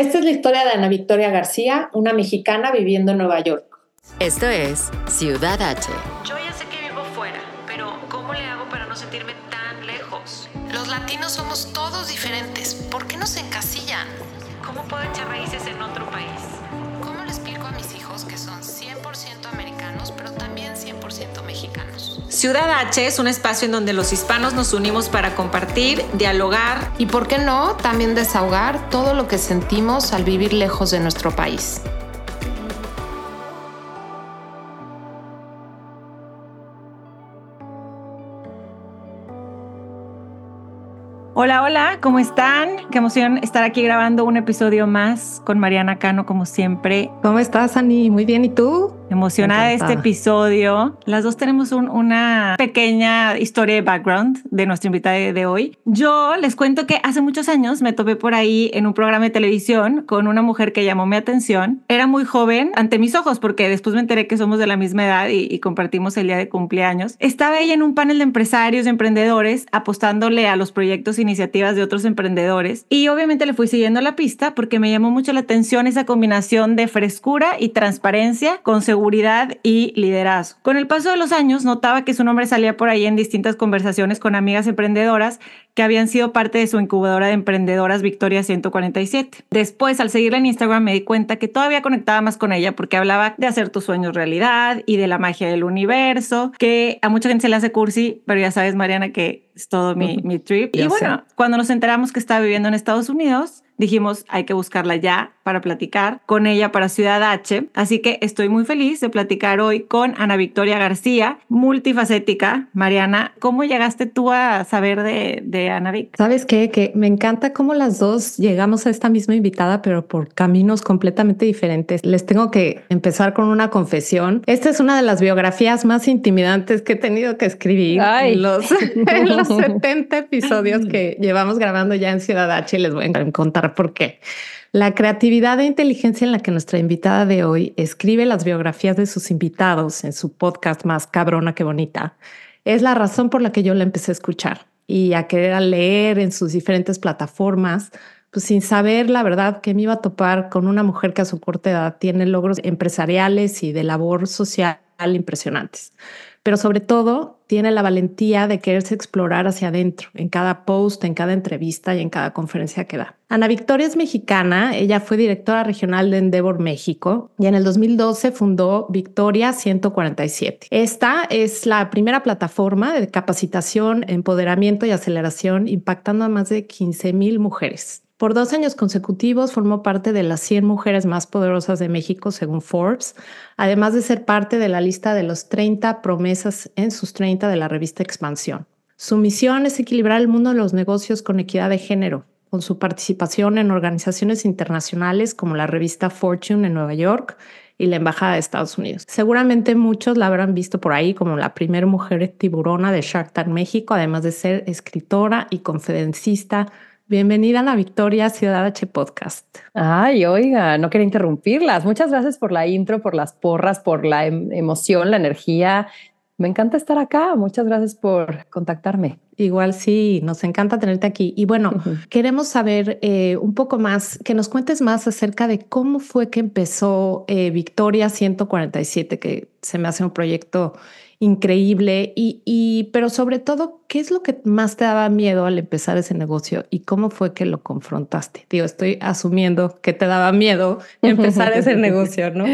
Esta es la historia de Ana Victoria García, una mexicana viviendo en Nueva York. Esto es Ciudad H. Yo ya sé que vivo fuera, pero ¿cómo le hago para no sentirme tan lejos? Los latinos somos todos diferentes. ¿Por qué nos encasillan? ¿Cómo puedo echar raíces en otro país? Ciudad H es un espacio en donde los hispanos nos unimos para compartir, dialogar Y por qué no, también desahogar todo lo que sentimos al vivir lejos de nuestro país. Hola, hola, ¿cómo están? Qué emoción estar aquí grabando un episodio más con Mariana Cano, como siempre. ¿Cómo estás, Ani? Muy bien, ¿y tú? Emocionada de este episodio. Las dos tenemos un- una pequeña historia de background de nuestra invitada de, de hoy. Yo les cuento que hace muchos años me topé por ahí en un programa de televisión con una mujer que llamó mi atención. Era muy joven ante mis ojos porque después me enteré que somos de la misma edad y, y compartimos el día de cumpleaños. Estaba ella en un panel de empresarios, de emprendedores, apostándole a los proyectos e iniciativas de otros emprendedores. Y obviamente le fui siguiendo la pista porque me llamó mucho la atención esa combinación de frescura y transparencia con seguridad y liderazgo. Con el paso de los años notaba que su nombre salía por ahí en distintas conversaciones con amigas emprendedoras que habían sido parte de su incubadora de emprendedoras Victoria 147. Después, al seguirla en Instagram, me di cuenta que todavía conectaba más con ella porque hablaba de hacer tus sueños realidad y de la magia del universo, que a mucha gente se le hace cursi, pero ya sabes, Mariana, que es todo mi, mi trip. Ya y bueno, sé. cuando nos enteramos que estaba viviendo en Estados Unidos, dijimos, hay que buscarla ya para platicar con ella para Ciudad H. Así que estoy muy feliz de platicar hoy con Ana Victoria García, multifacética. Mariana, ¿cómo llegaste tú a saber de, de Ana Vic? ¿Sabes qué? Que me encanta cómo las dos llegamos a esta misma invitada, pero por caminos completamente diferentes. Les tengo que empezar con una confesión. Esta es una de las biografías más intimidantes que he tenido que escribir Ay. en los, en los 70 episodios que llevamos grabando ya en Ciudad H. y Les voy a contar por qué. La creatividad e inteligencia en la que nuestra invitada de hoy escribe las biografías de sus invitados en su podcast más cabrona que bonita es la razón por la que yo la empecé a escuchar y a querer leer en sus diferentes plataformas, pues sin saber la verdad que me iba a topar con una mujer que a su corta edad tiene logros empresariales y de labor social impresionantes. Pero sobre todo tiene la valentía de quererse explorar hacia adentro en cada post, en cada entrevista y en cada conferencia que da. Ana Victoria es mexicana, ella fue directora regional de Endeavor México y en el 2012 fundó Victoria 147. Esta es la primera plataforma de capacitación, empoderamiento y aceleración impactando a más de 15 mil mujeres. Por dos años consecutivos formó parte de las 100 mujeres más poderosas de México según Forbes, además de ser parte de la lista de los 30 promesas en sus 30 de la revista Expansión. Su misión es equilibrar el mundo de los negocios con equidad de género, con su participación en organizaciones internacionales como la revista Fortune en Nueva York y la Embajada de Estados Unidos. Seguramente muchos la habrán visto por ahí como la primera mujer tiburona de Shark Tank México, además de ser escritora y conferencista. Bienvenida a la Victoria Ciudad H Podcast. Ay, oiga, no quería interrumpirlas. Muchas gracias por la intro, por las porras, por la em- emoción, la energía. Me encanta estar acá. Muchas gracias por contactarme. Igual sí, nos encanta tenerte aquí. Y bueno, queremos saber eh, un poco más, que nos cuentes más acerca de cómo fue que empezó eh, Victoria 147, que se me hace un proyecto increíble. Y, y, pero sobre todo, ¿qué es lo que más te daba miedo al empezar ese negocio y cómo fue que lo confrontaste? Digo, estoy asumiendo que te daba miedo empezar ese negocio, ¿no?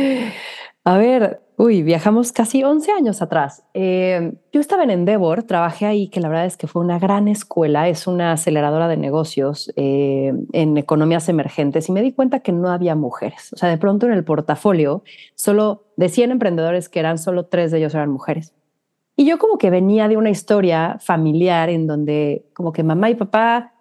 A ver, uy, viajamos casi 11 años atrás. Eh, yo estaba en Endeavor, trabajé ahí, que la verdad es que fue una gran escuela, es una aceleradora de negocios eh, en economías emergentes y me di cuenta que no había mujeres. O sea, de pronto en el portafolio, solo de 100 emprendedores que eran, solo tres de ellos eran mujeres. Y yo como que venía de una historia familiar en donde como que mamá y papá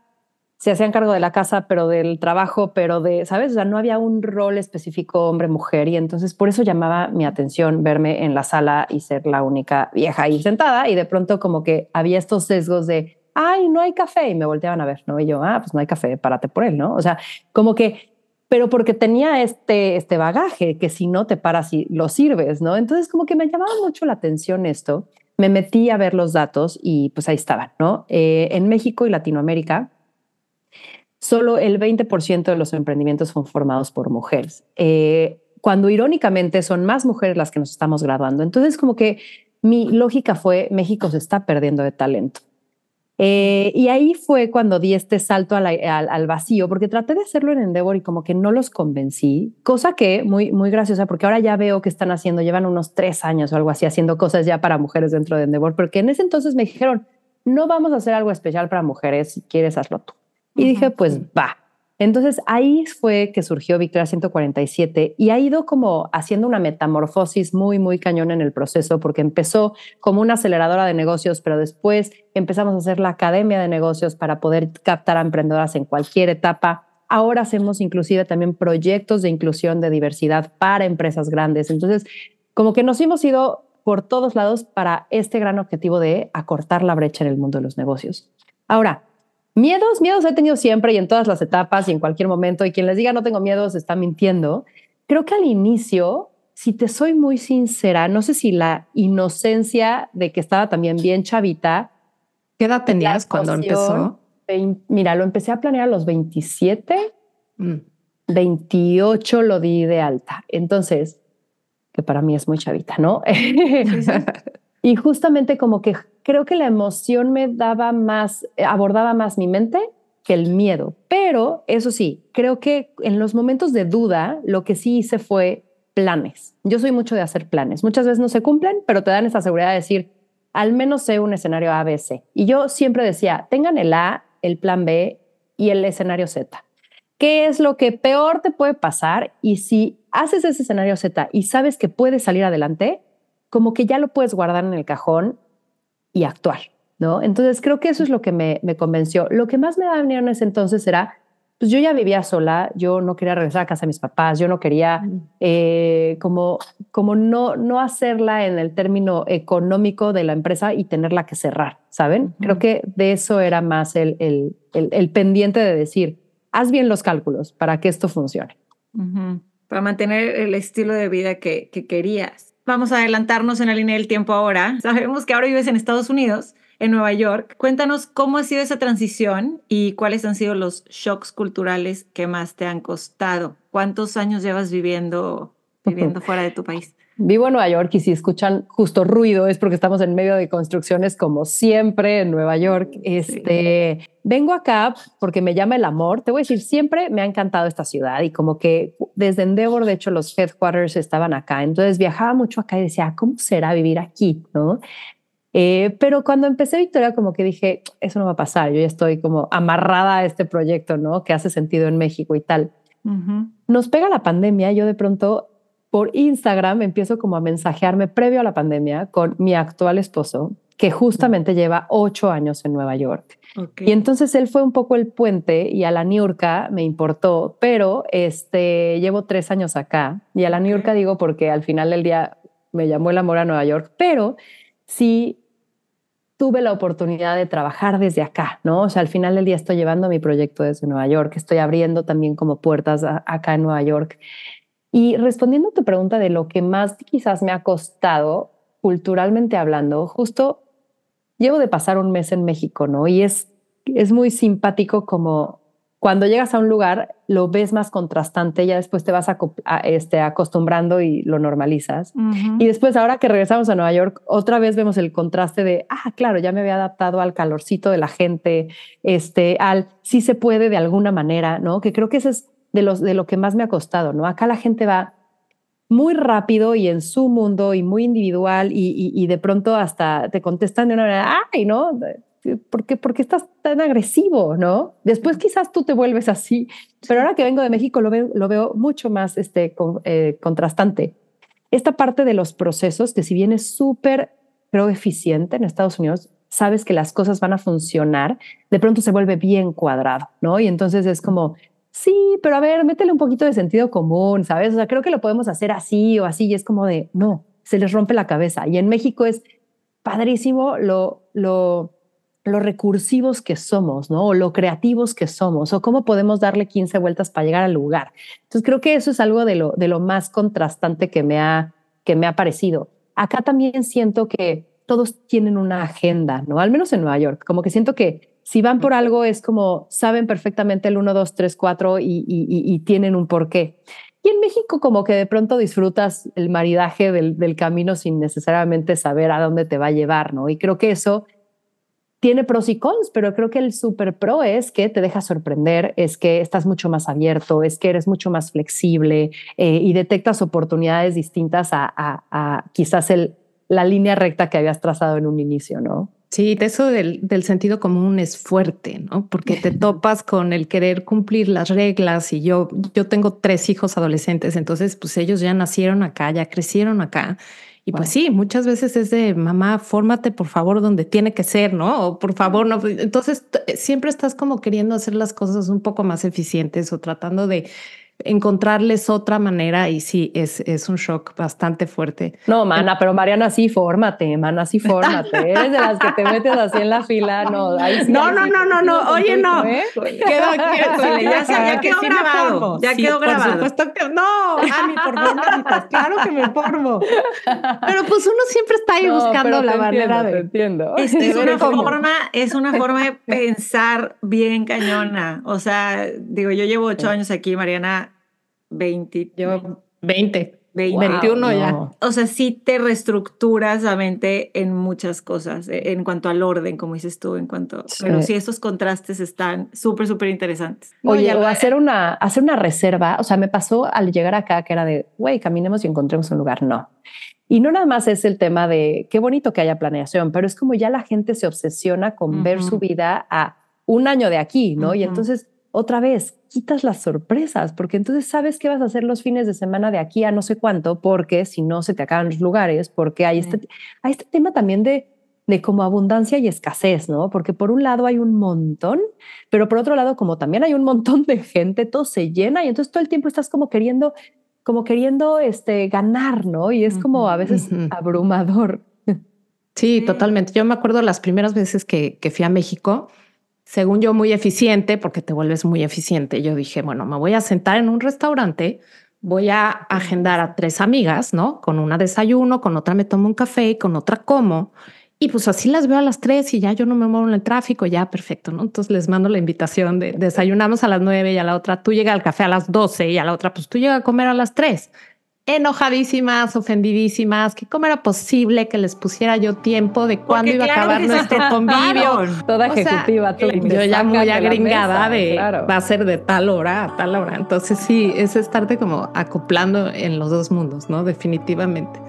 se hacían cargo de la casa, pero del trabajo, pero de, ¿sabes? O sea, no había un rol específico hombre-mujer y entonces por eso llamaba mi atención verme en la sala y ser la única vieja ahí sentada y de pronto como que había estos sesgos de, ay, no hay café y me volteaban a ver, ¿no? Y yo, ah, pues no hay café, párate por él, ¿no? O sea, como que, pero porque tenía este, este bagaje que si no te paras y lo sirves, ¿no? Entonces como que me llamaba mucho la atención esto. Me metí a ver los datos y pues ahí estaban, ¿no? Eh, en México y Latinoamérica, solo el 20% de los emprendimientos son formados por mujeres. Eh, cuando irónicamente son más mujeres las que nos estamos graduando. Entonces, como que mi lógica fue, México se está perdiendo de talento. Eh, y ahí fue cuando di este salto al, al, vacío, porque traté de hacerlo en Endeavor y como que no los convencí, cosa que muy, muy graciosa, porque ahora ya veo que están haciendo, llevan unos tres años o algo así, haciendo cosas ya para mujeres dentro de Endeavor, porque en ese entonces me dijeron, no vamos a hacer algo especial para mujeres, si quieres hazlo tú. Y dije, pues va. Entonces ahí fue que surgió Victoria 147 y ha ido como haciendo una metamorfosis muy, muy cañón en el proceso porque empezó como una aceleradora de negocios, pero después empezamos a hacer la academia de negocios para poder captar a emprendedoras en cualquier etapa. Ahora hacemos inclusive también proyectos de inclusión de diversidad para empresas grandes. Entonces, como que nos hemos ido por todos lados para este gran objetivo de acortar la brecha en el mundo de los negocios. Ahora, Miedos, miedos he tenido siempre y en todas las etapas y en cualquier momento. Y quien les diga no tengo miedos está mintiendo. Creo que al inicio, si te soy muy sincera, no sé si la inocencia de que estaba también bien chavita. ¿Qué edad tenías cuando empezó? mira, lo empecé a planear a los 27, 28 mm. lo di de alta. Entonces, que para mí es muy chavita, ¿no? y justamente como que creo que la emoción me daba más, eh, abordaba más mi mente que el miedo. Pero eso sí, creo que en los momentos de duda, lo que sí hice fue planes. Yo soy mucho de hacer planes. Muchas veces no se cumplen, pero te dan esa seguridad de decir, al menos sé un escenario A, B, C. Y yo siempre decía, tengan el A, el plan B y el escenario Z. ¿Qué es lo que peor te puede pasar? Y si haces ese escenario Z y sabes que puedes salir adelante, como que ya lo puedes guardar en el cajón y actuar, ¿no? Entonces creo que eso es lo que me, convenció. Lo que más me daba miedo en ese entonces era, pues yo ya vivía sola, yo no quería regresar a casa de mis papás, yo no quería eh, como, como no, no hacerla en el término económico de la empresa y tenerla que cerrar, ¿saben? Creo que de eso era más el, el, el, pendiente de decir, haz bien los cálculos para que esto funcione. Para mantener el estilo de vida que, que querías. Vamos a adelantarnos en la línea del tiempo ahora. Sabemos que ahora vives en Estados Unidos, en Nueva York. Cuéntanos cómo ha sido esa transición y cuáles han sido los shocks culturales que más te han costado. ¿Cuántos años llevas viviendo, viviendo fuera de tu país? Vivo en Nueva York y si escuchan justo ruido es porque estamos en medio de construcciones como siempre en Nueva York. Este, vengo acá porque me llama el amor. Te voy a decir, siempre me ha encantado esta ciudad y como que desde Endeavor, de hecho, los headquarters estaban acá. Entonces viajaba mucho acá y decía, ¿cómo será vivir aquí? ¿No? Eh, pero cuando empecé Victoria, como que dije, eso no va a pasar. Yo ya estoy como amarrada a este proyecto, ¿no? Que hace sentido en México y tal. Nos pega la pandemia. Yo de pronto por Instagram empiezo como a mensajearme previo a la pandemia con mi actual esposo, que justamente lleva ocho años en Nueva York. Y entonces él fue un poco el puente y a la Niurka me importó, pero este, llevo tres años acá y a la Niurka digo porque al final del día me llamó el amor a Nueva York, pero sí tuve la oportunidad de trabajar desde acá, ¿no? O sea, al final del día estoy llevando mi proyecto desde Nueva York, estoy abriendo también como puertas acá en Nueva York. Y respondiendo a tu pregunta de lo que más quizás me ha costado culturalmente hablando, justo llevo de pasar un mes en México, ¿no? Y es, es muy simpático como cuando llegas a un lugar lo ves más contrastante, ya después te vas a, este, acostumbrando y lo normalizas. Y después, ahora que regresamos a Nueva York, otra vez vemos el contraste de, ah, claro, ya me había adaptado al calorcito de la gente, este, al sí se puede de alguna manera, ¿no? Que creo que ese es de, los, de lo que más me ha costado, ¿no? Acá la gente va muy rápido y en su mundo y muy individual y, de pronto hasta te contestan de una manera, ay, ¿no? ¿Por qué, estás tan agresivo, no? Después quizás tú te vuelves así, pero ahora que vengo de México lo veo, lo veo mucho más este, eh, contrastante. Esta parte de los procesos, que si bien es súper, creo, eficiente en Estados Unidos, sabes que las cosas van a funcionar, de pronto se vuelve bien cuadrado, ¿no? Y entonces es como, sí, pero a ver, métele un poquito de sentido común, ¿sabes? O sea, creo que lo podemos hacer así o así y es como de, no, se les rompe la cabeza. Y en México es padrísimo lo, lo, lo recursivos que somos, ¿no? O lo creativos que somos, o cómo podemos darle 15 vueltas para llegar al lugar. Entonces creo que eso es algo de lo, de lo más contrastante que me, ha, que me ha parecido. Acá también siento que todos tienen una agenda, ¿no? Al menos en Nueva York, como que siento que si van por algo es como saben perfectamente el 1, 2, 3, 4 y, y, tienen un porqué. Y en México como que de pronto disfrutas el maridaje del, del, camino sin necesariamente saber a dónde te va a llevar, ¿no? Y creo que eso tiene pros y cons, pero creo que el super pro es que te deja sorprender, es que estás mucho más abierto, es que eres mucho más flexible eh, y detectas oportunidades distintas a, a, a quizás el, la línea recta que habías trazado en un inicio, ¿no? Sí, eso del, del, sentido común es fuerte, ¿no? Porque te topas con el querer cumplir las reglas y yo, yo tengo tres hijos adolescentes, entonces pues ellos ya nacieron acá, ya crecieron acá y pues sí, muchas veces es de mamá, fórmate por favor donde tiene que ser, ¿no? O por favor, no. Entonces siempre estás como queriendo hacer las cosas un poco más eficientes o tratando de encontrarles otra manera y sí, es, es un shock bastante fuerte. No, mana, pero Mariana, sí, fórmate, mana, sí, fórmate. Eres de las que te metes así en la fila, no. no, no, no, no, no, oye, no. ¿eh? Quedó, ya, ya, quedó grabado. Ya quedó grabado. Por supuesto que no, Ani, por favor, claro que me formo. Pero pues uno siempre está ahí buscando la manera de. entiendo. Es, es una forma, es una forma de pensar bien cañona. O sea, digo, yo llevo ocho años aquí, Mariana 20. Llevo 20. 21 ya. O sea, sí te reestructuras la mente en muchas cosas, e, en cuanto al orden, como dices tú, en cuanto... Pero sí, esos contrastes están súper, súper interesantes. Oye, o hacer una, hacer una reserva, o sea, me pasó al llegar acá que era de, güey, caminemos y encontremos un lugar. No. Y no nada más es el tema de qué bonito que haya planeación, pero es como ya la gente se obsesiona con ver su vida a un año de aquí, ¿no? Y entonces otra vez, quitas las sorpresas, porque entonces sabes qué vas a hacer los fines de semana de aquí a no sé cuánto, porque si no se te acaban los lugares, porque hay, este, hay este tema también de, de como abundancia y escasez, ¿no? Porque por un lado hay un montón, pero por otro lado, como también hay un montón de gente, todo se llena y entonces todo el tiempo estás como queriendo, como queriendo este, ganar, ¿no? Y es como a veces abrumador. Sí, totalmente. Yo me acuerdo las primeras veces que, que fui a México, según yo, muy eficiente, porque te vuelves muy eficiente. Yo dije, bueno, me voy a sentar en un restaurante, voy a agendar a tres amigas, ¿no? Con una desayuno, con otra me tomo un café con otra como. Y pues así las veo a las tres y ya yo no me muevo en el tráfico, ya perfecto, ¿no? Entonces les mando la invitación de desayunamos a las nueve y a la otra tú llega al café a las doce y a la otra pues tú llega a comer a las tres enojadísimas, ofendidísimas, que cómo era posible que les pusiera yo tiempo de cuándo iba a acabar nuestro convivio. Toda ejecutiva. yo ya muy agringada de va a ser de tal hora a tal hora. Entonces sí, es estarte como acoplando en los dos mundos, ¿no? Definitivamente.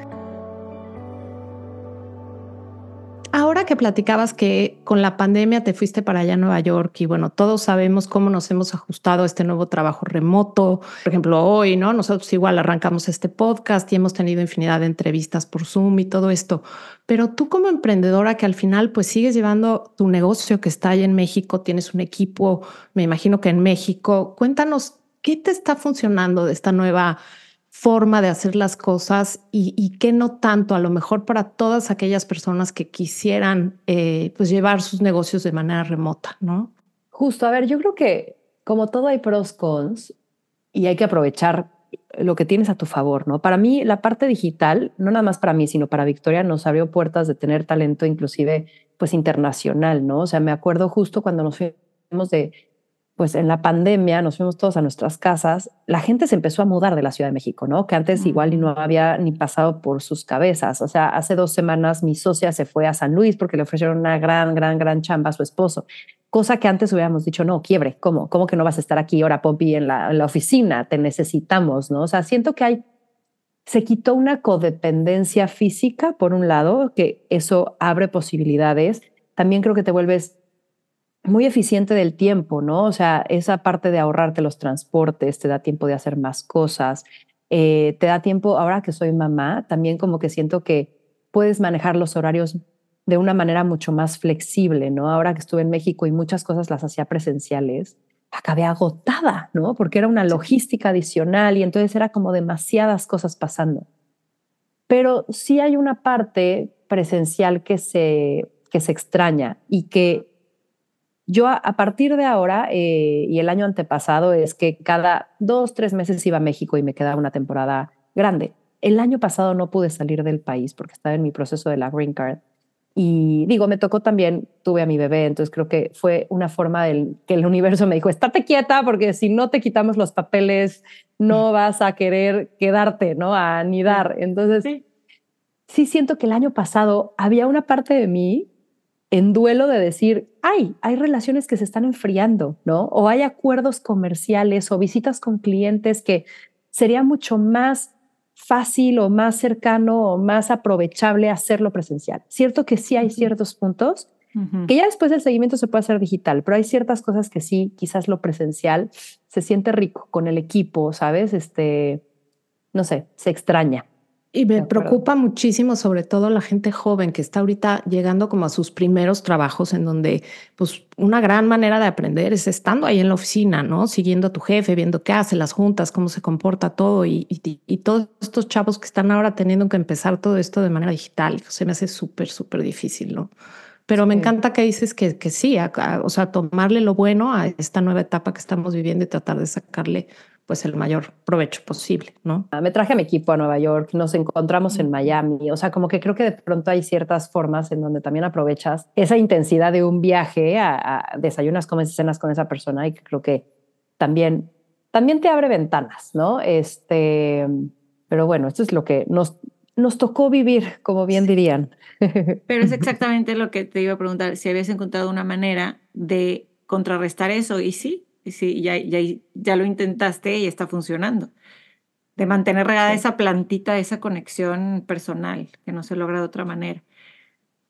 Que platicabas que con la pandemia te fuiste para allá a Nueva York y bueno, todos sabemos cómo nos hemos ajustado a este nuevo trabajo remoto. Por ejemplo, hoy, ¿no? Nosotros igual arrancamos este podcast y hemos tenido infinidad de entrevistas por Zoom y todo esto. Pero tú como emprendedora que al final pues sigues llevando tu negocio que está ahí en México, tienes un equipo, me imagino que en México, cuéntanos qué te está funcionando de esta nueva forma de hacer las cosas y, y que no tanto, a lo mejor para todas aquellas personas que quisieran eh, pues llevar sus negocios de manera remota, ¿no? Justo, a ver, yo creo que como todo hay pros, cons y hay que aprovechar lo que tienes a tu favor, ¿no? Para mí, la parte digital, no nada más para mí, sino para Victoria, nos abrió puertas de tener talento inclusive pues internacional, ¿no? O sea, me acuerdo justo cuando nos fuimos de pues en la pandemia nos fuimos todos a nuestras casas, la gente se empezó a mudar de la Ciudad de México, ¿no? Que antes igual no había ni pasado por sus cabezas. O sea, hace dos semanas mi socia se fue a San Luis porque le ofrecieron una gran, gran, gran chamba a su esposo. Cosa que antes hubiéramos dicho, no, quiebre, ¿cómo? ¿Cómo que no vas a estar aquí ahora, Poppy, en la, en la oficina? Te necesitamos, ¿no? O sea, siento que hay, se quitó una codependencia física, por un lado, que eso abre posibilidades. También creo que te vuelves muy eficiente del tiempo, ¿no? O sea, esa parte de ahorrarte los transportes, te da tiempo de hacer más cosas, eh, te da tiempo, ahora que soy mamá, también como que siento que puedes manejar los horarios de una manera mucho más flexible, ¿no? Ahora que estuve en México y muchas cosas las hacía presenciales, acabé agotada, ¿no? Porque era una logística adicional y entonces era como demasiadas cosas pasando. Pero sí hay una parte presencial que se, que se extraña y que yo a, partir de ahora eh, y el año antepasado es que cada dos, tres meses iba a México y me quedaba una temporada grande. El año pasado no pude salir del país porque estaba en mi proceso de la Green Card. Y digo, me tocó también, tuve a mi bebé, entonces creo que fue una forma del que el universo me dijo, estate quieta porque si no te quitamos los papeles, no vas a querer quedarte, ¿no? A anidar. Entonces, sí. sí siento que el año pasado había una parte de mí en duelo de decir, ay, hay relaciones que se están enfriando, ¿no? O hay acuerdos comerciales o visitas con clientes que sería mucho más fácil o más cercano o más aprovechable hacerlo presencial. Cierto que sí hay ciertos puntos que ya después del seguimiento se puede hacer digital, pero hay ciertas cosas que sí, quizás lo presencial se siente rico con el equipo, ¿sabes? Este, no sé, se extraña. Y me preocupa muchísimo, sobre todo la gente joven que está ahorita llegando como a sus primeros trabajos, en donde, pues, una gran manera de aprender es estando ahí en la oficina, ¿no? Siguiendo a tu jefe, viendo qué hace, las juntas, cómo se comporta todo. Y, y, todos estos chavos que están ahora teniendo que empezar todo esto de manera digital, se me hace súper, súper difícil, ¿no? Pero me encanta que dices que, que sí, o sea, tomarle lo bueno a esta nueva etapa que estamos viviendo y tratar de sacarle pues el mayor provecho posible, ¿no? Ah, me traje a mi equipo a Nueva York, nos encontramos en Miami, o sea, como que creo que de pronto hay ciertas formas en donde también aprovechas esa intensidad de un viaje a, desayunas, comes, cenas con esa persona y creo que también, también te abre ventanas, ¿no? Este, pero bueno, esto es lo que nos, nos tocó vivir, como bien dirían. Pero es exactamente lo que te iba a preguntar, si habías encontrado una manera de contrarrestar eso y sí, sí, ya, ya, ya lo intentaste y está funcionando. De mantener regada esa plantita, esa conexión personal, que no se logra de otra manera.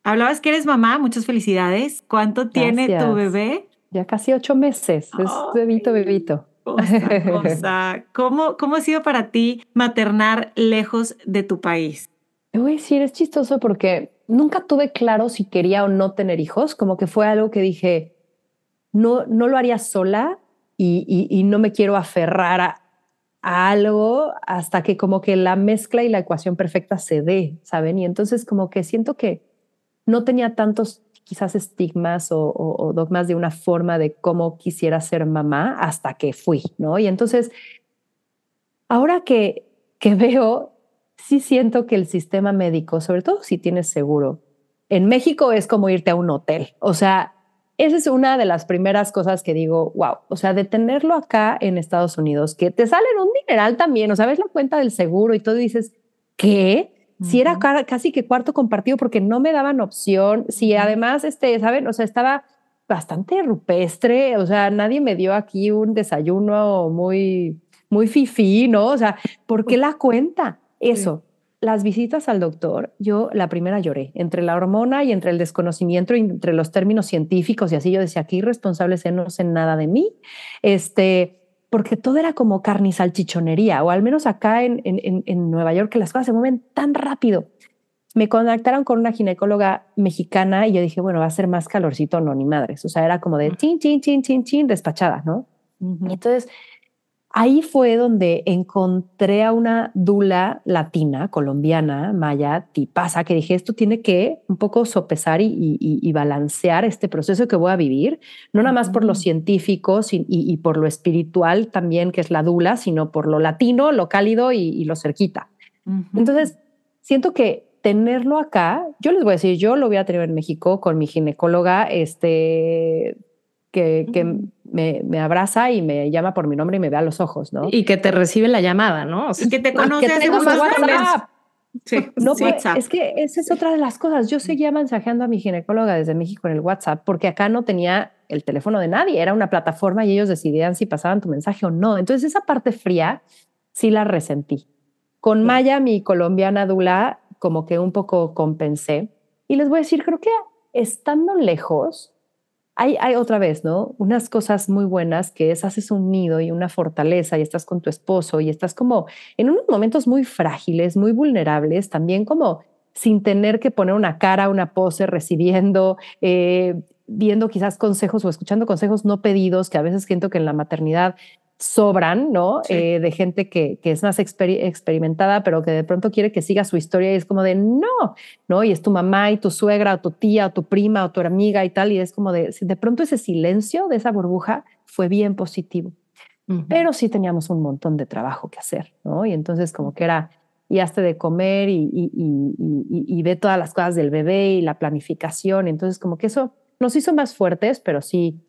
Hablabas que eres mamá, muchas felicidades. ¿Cuánto tiene tu bebé? Ya casi ocho meses, es bebito, bebito. ¿Cómo, ¿Cómo ha sido para ti maternar lejos de tu país? Te voy a decir, es chistoso porque nunca tuve claro si quería o no tener hijos, como que fue algo que dije, no, no lo haría sola, y, no me quiero aferrar a, algo hasta que como que la mezcla y la ecuación perfecta se dé, ¿saben? Y entonces como que siento que no tenía tantos quizás estigmas o, dogmas de una forma de cómo quisiera ser mamá hasta que fui, ¿no? Y entonces, ahora que, que veo, sí siento que el sistema médico, sobre todo si tienes seguro, en México es como irte a un hotel. O sea, esa es una de las primeras cosas que digo, wow, o sea, de tenerlo acá en Estados Unidos, que te salen un dineral también, o sea, ves la cuenta del seguro y todo y dices, ¿qué? Si era casi que cuarto compartido porque no me daban opción, si además, este, ¿saben? O sea, estaba bastante rupestre, o sea, nadie me dio aquí un desayuno muy, muy fifí, ¿no? O sea, ¿por qué la cuenta? Eso, las visitas al doctor, yo la primera lloré, entre la hormona y entre el desconocimiento, y entre los términos científicos y así, yo decía, aquí irresponsable no sé nada de mí, este, porque todo era como carne y salchichonería, o al menos acá en, en, en Nueva York, que las cosas se mueven tan rápido. Me contactaron con una ginecóloga mexicana y yo dije, bueno, va a ser más calorcito, no, ni madres. O sea, era como de chin, chin, chin, chin, chin, despachada, ¿no? Y entonces ahí fue donde encontré a una dula latina, colombiana, maya, tipaza, que dije, esto tiene que un poco sopesar y, balancear este proceso que voy a vivir, no nada más por lo científico y, por lo espiritual también, que es la dula, sino por lo latino, lo cálido y, lo cerquita. Entonces, siento que tenerlo acá, yo les voy a decir, yo lo voy a tener en México con mi ginecóloga, este, que, me, abraza y me llama por mi nombre y me ve a los ojos, ¿no? Y que te recibe la llamada, ¿no? O sea, y que te conoce hace WhatsApp. Sí, no, pues, es que esa es otra de las cosas. Yo seguía mensajeando a mi ginecóloga desde México en el WhatsApp porque acá no tenía el teléfono de nadie, era una plataforma y ellos decidían si pasaban tu mensaje o no. Entonces esa parte fría sí la resentí. Con Maya, mi colombiana Dula, como que un poco compensé. Y les voy a decir, creo que estando lejos, hay, otra vez, ¿no? Unas cosas muy buenas que es haces un nido y una fortaleza y estás con tu esposo y estás como en unos momentos muy frágiles, muy vulnerables, también como sin tener que poner una cara, una pose, recibiendo, eh, viendo quizás consejos o escuchando consejos no pedidos, que a veces siento que en la maternidad sobran, ¿no? Eh, de gente que, que es más experimentada, pero que de pronto quiere que siga su historia y es como de no, ¿no? Y es tu mamá y tu suegra o tu tía o tu prima o tu amiga y tal, y es como de, de pronto ese silencio de esa burbuja fue bien positivo. Pero sí teníamos un montón de trabajo que hacer, ¿no? Y entonces como que era y hazte de comer y, y, y, y, ve todas las cosas del bebé y la planificación. Entonces, como que eso nos hizo más fuertes, pero sí,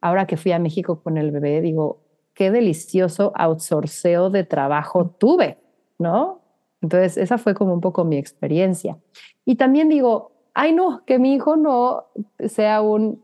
ahora que fui a México con el bebé, digo, qué delicioso outsourceo de trabajo tuve, ¿no? Entonces, esa fue como un poco mi experiencia. Y también digo, ay no, que mi hijo no sea un,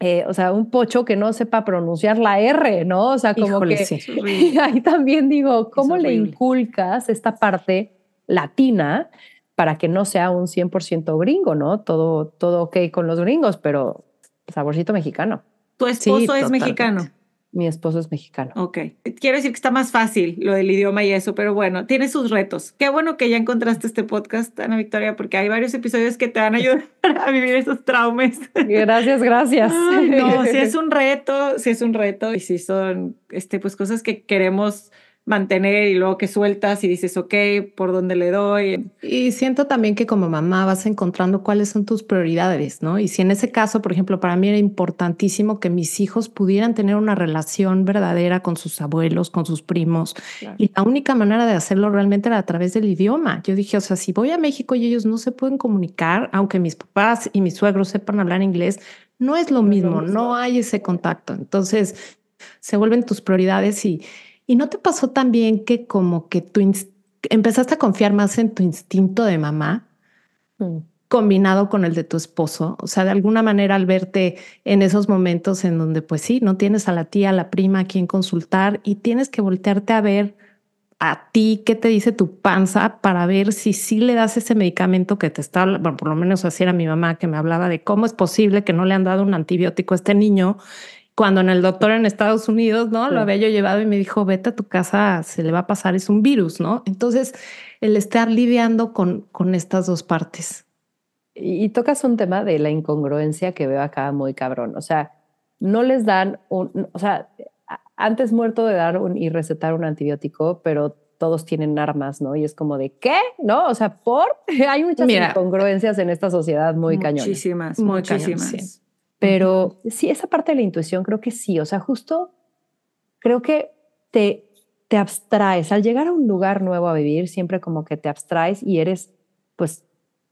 eh, o sea, un pocho que no sepa pronunciar la R, ¿no? O sea, como que ahí también digo, ¿cómo le inculcas esta parte latina para que no sea un 100% gringo, ¿no? Todo, todo ok con los gringos, pero saborcito mexicano. Tu esposo es mexicano. Mi esposo es mexicano. Ok. Quiero decir que está más fácil lo del idioma y eso, pero bueno, tiene sus retos. Qué bueno que ya encontraste este podcast, Ana Victoria, porque hay varios episodios que te van a ayudar a vivir esos traumas. Gracias, gracias. no, sí es un reto, sí es un reto y sí son este, pues, cosas que queremos mantener y luego que sueltas y dices, ok, ¿por dónde le doy? Y siento también que como mamá vas encontrando cuáles son tus prioridades, ¿no? Y si en ese caso, por ejemplo, para mí era importantísimo que mis hijos pudieran tener una relación verdadera con sus abuelos, con sus primos, y la única manera de hacerlo realmente era a través del idioma. Yo dije, o sea, si voy a México y ellos no se pueden comunicar, aunque mis papás y mis suegros sepan hablar inglés, no es lo mismo, no hay ese contacto. Entonces, se vuelven tus prioridades y ¿Y no te pasó también que como que tú empezaste a confiar más en tu instinto de mamá mm. combinado con el de tu esposo? O sea, de alguna manera al verte en esos momentos en donde pues sí, no tienes a la tía, a la prima a quien consultar y tienes que voltearte a ver a ti qué te dice tu panza para ver si sí le das ese medicamento que te está, bueno, por lo menos así era mi mamá que me hablaba de cómo es posible que no le han dado un antibiótico a este niño cuando en el doctor en Estados Unidos, ¿no? Lo había yo llevado y me dijo, vete a tu casa, se le va a pasar, es un virus, ¿no? Entonces, el estar lidiando con, con estas dos partes. Y, tocas un tema de la incongruencia que veo acá muy cabrón. O sea, no les dan un, o sea, antes muerto de dar un, y recetar un antibiótico, pero todos tienen armas, ¿no? Y es como de, ¿qué? ¿No? O sea, ¿por? Hay muchas incongruencias en esta sociedad muy cañonas. Muchísimas, muchísimas. Pero sí, esa parte de la intuición creo que sí, o sea, justo creo que te, te abstraes. Al llegar a un lugar nuevo a vivir, siempre como que te abstraes y eres, pues,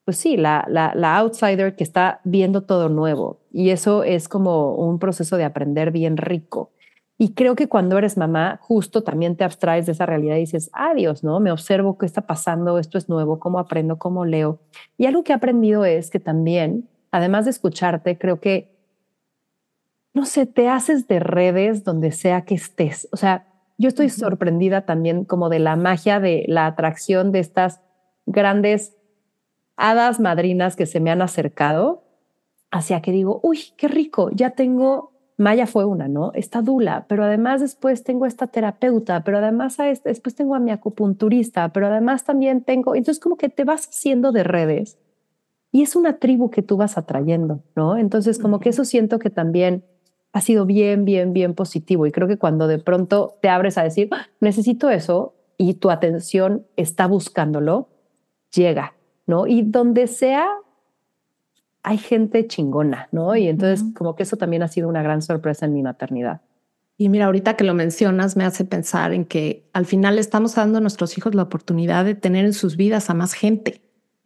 pues sí, la, la, la outsider que está viendo todo nuevo. Y eso es como un proceso de aprender bien rico. Y creo que cuando eres mamá, justo también te abstraes de esa realidad y dices, adiós, ¿no? Me observo qué está pasando, esto es nuevo, cómo aprendo, cómo leo. Y algo que he aprendido es que también, además de escucharte, creo que no sé, te haces de redes donde sea que estés. O sea, yo estoy sorprendida también como de la magia de la atracción de estas grandes hadas madrinas que se me han acercado hacia que digo, uy, qué rico, ya tengo, Maya fue una, ¿no? Esta dula, pero además después tengo esta terapeuta, pero además a este, después tengo a mi acupunturista, pero además también tengo, entonces como que te vas haciendo de redes y es una tribu que tú vas atrayendo, ¿no? Entonces como que eso siento que también ha sido bien, bien, bien positivo. Y creo que cuando de pronto te abres a decir, ah, necesito eso, y tu atención está buscándolo, llega, ¿no? Y donde sea, hay gente chingona, ¿no? Y entonces como que eso también ha sido una gran sorpresa en mi maternidad. Y mira, ahorita que lo mencionas, me hace pensar en que al final estamos dando a nuestros hijos la oportunidad de tener en sus vidas a más gente.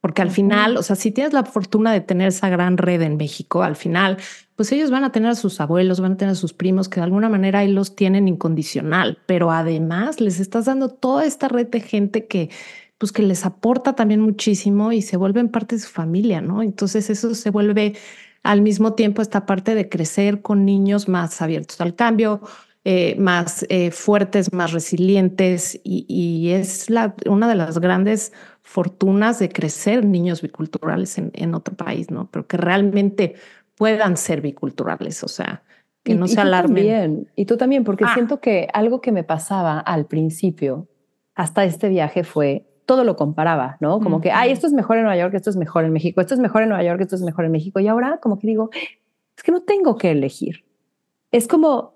Porque al final, o sea, si tienes la fortuna de tener esa gran red en México, al final, pues ellos van a tener a sus abuelos, van a tener a sus primos, que de alguna manera ahí los tienen incondicional, pero además les estás dando toda esta red de gente que, pues que les aporta también muchísimo y se vuelven parte de su familia, ¿no? Entonces eso se vuelve al mismo tiempo esta parte de crecer con niños más abiertos al cambio, eh, más eh, fuertes, más resilientes y, es la, una de las grandes fortunas de crecer niños biculturales en, otro país, ¿no? Pero que realmente puedan ser biculturales, o sea, que no se alarmen. Y tú también, y tú también porque ah. siento que algo que me pasaba al principio, hasta este viaje, fue todo lo comparaba, ¿no? Como que, ay, esto es mejor en Nueva York, esto es mejor en México, esto es mejor en Nueva York, esto es mejor en México. Y ahora como que digo, es que no tengo que elegir. Es como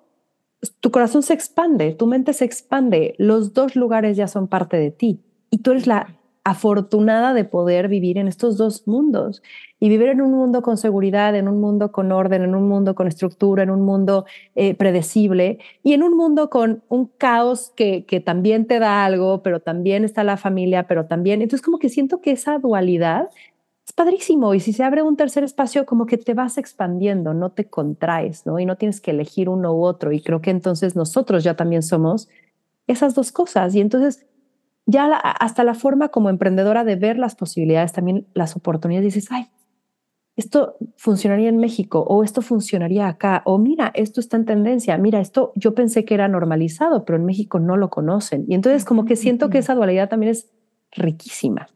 tu corazón se expande, tu mente se expande, los dos lugares ya son parte de ti. Y tú eres la afortunada de poder vivir en estos dos mundos y vivir en un mundo con seguridad, en un mundo con orden, en un mundo con estructura, en un mundo eh, predecible y en un mundo con un caos que, que también te da algo, pero también está la familia, pero también, entonces como que siento que esa dualidad padrísimo y si se abre un tercer espacio como que te vas expandiendo, no te contraes, ¿no? Y no tienes que elegir uno u otro y creo que entonces nosotros ya también somos esas dos cosas y entonces ya hasta la forma como emprendedora de ver las posibilidades, también las oportunidades, dices, ay, esto funcionaría en México o esto funcionaría acá o mira, esto está en tendencia, mira, esto yo pensé que era normalizado, pero en México no lo conocen. Y entonces como que siento que esa dualidad también es riquísima.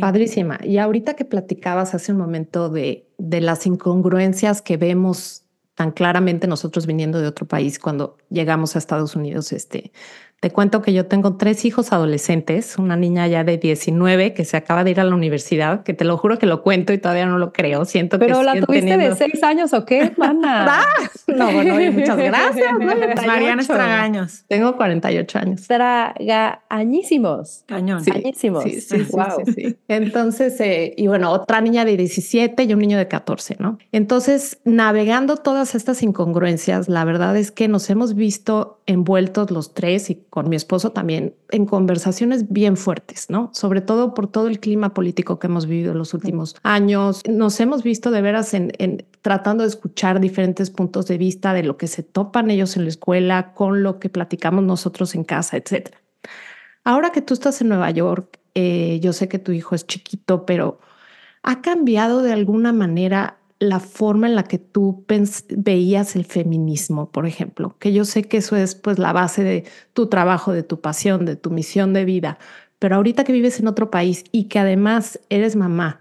Padrísima. Y ahorita que platicabas hace un momento de, de las incongruencias que vemos tan claramente nosotros viniendo de otro país cuando llegamos a Estados Unidos, este, te cuento que yo tengo tres hijos adolescentes, una niña ya de 19 que se acaba de ir a la universidad, que te lo juro que lo cuento y todavía no lo creo. Siento Pero que la tuviste de seis años o qué, mana? Ah, no, bueno, muchas gracias. Mariana Estragaños. Tengo 48 años. Tragañísimos. Cañón. Sí, Añísimos. Sí, sí, sí, wow. sí, sí. Entonces, eh, y bueno, otra niña de 17 y un niño de 14, ¿no? Entonces, navegando todas estas incongruencias, la verdad es que nos hemos visto envueltos los tres y con mi esposo también en conversaciones bien fuertes, ¿no? Sobre todo por todo el clima político que hemos vivido en los últimos años. Nos hemos visto de veras en, en tratando de escuchar diferentes puntos de vista de lo que se topan ellos en la escuela con lo que platicamos nosotros en casa, etcétera. Ahora que tú estás en Nueva York, eh, yo sé que tu hijo es chiquito, pero ¿ha cambiado de alguna manera la forma en la que tú veías el feminismo, por ejemplo? Que yo sé que eso es pues la base de tu trabajo, de tu pasión, de tu misión de vida, pero ahorita que vives en otro país y que además eres mamá,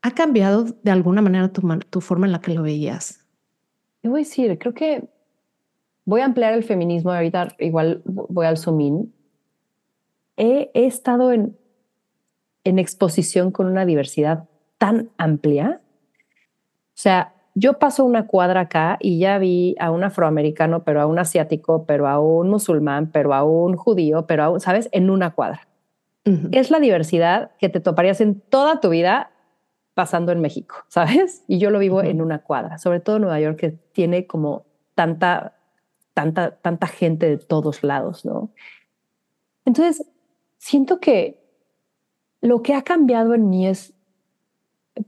¿ha cambiado de alguna manera tu, forma en la que lo veías? Yo voy a decir, creo que voy a ampliar el feminismo, ahorita igual voy al zoom. He, estado en exposición con una diversidad tan amplia. O sea, yo paso una cuadra acá y ya vi a un afroamericano, pero a un asiático, pero a un musulmán, pero a un judío, pero a un, ¿sabes? En una cuadra. Uh -huh. Es la diversidad que te toparías en toda tu vida pasando en México, ¿sabes? Y yo lo vivo uh -huh. en una cuadra, sobre todo Nueva York, que tiene como tanta, tanta, tanta gente de todos lados, ¿no? Entonces, siento que lo que ha cambiado en mí es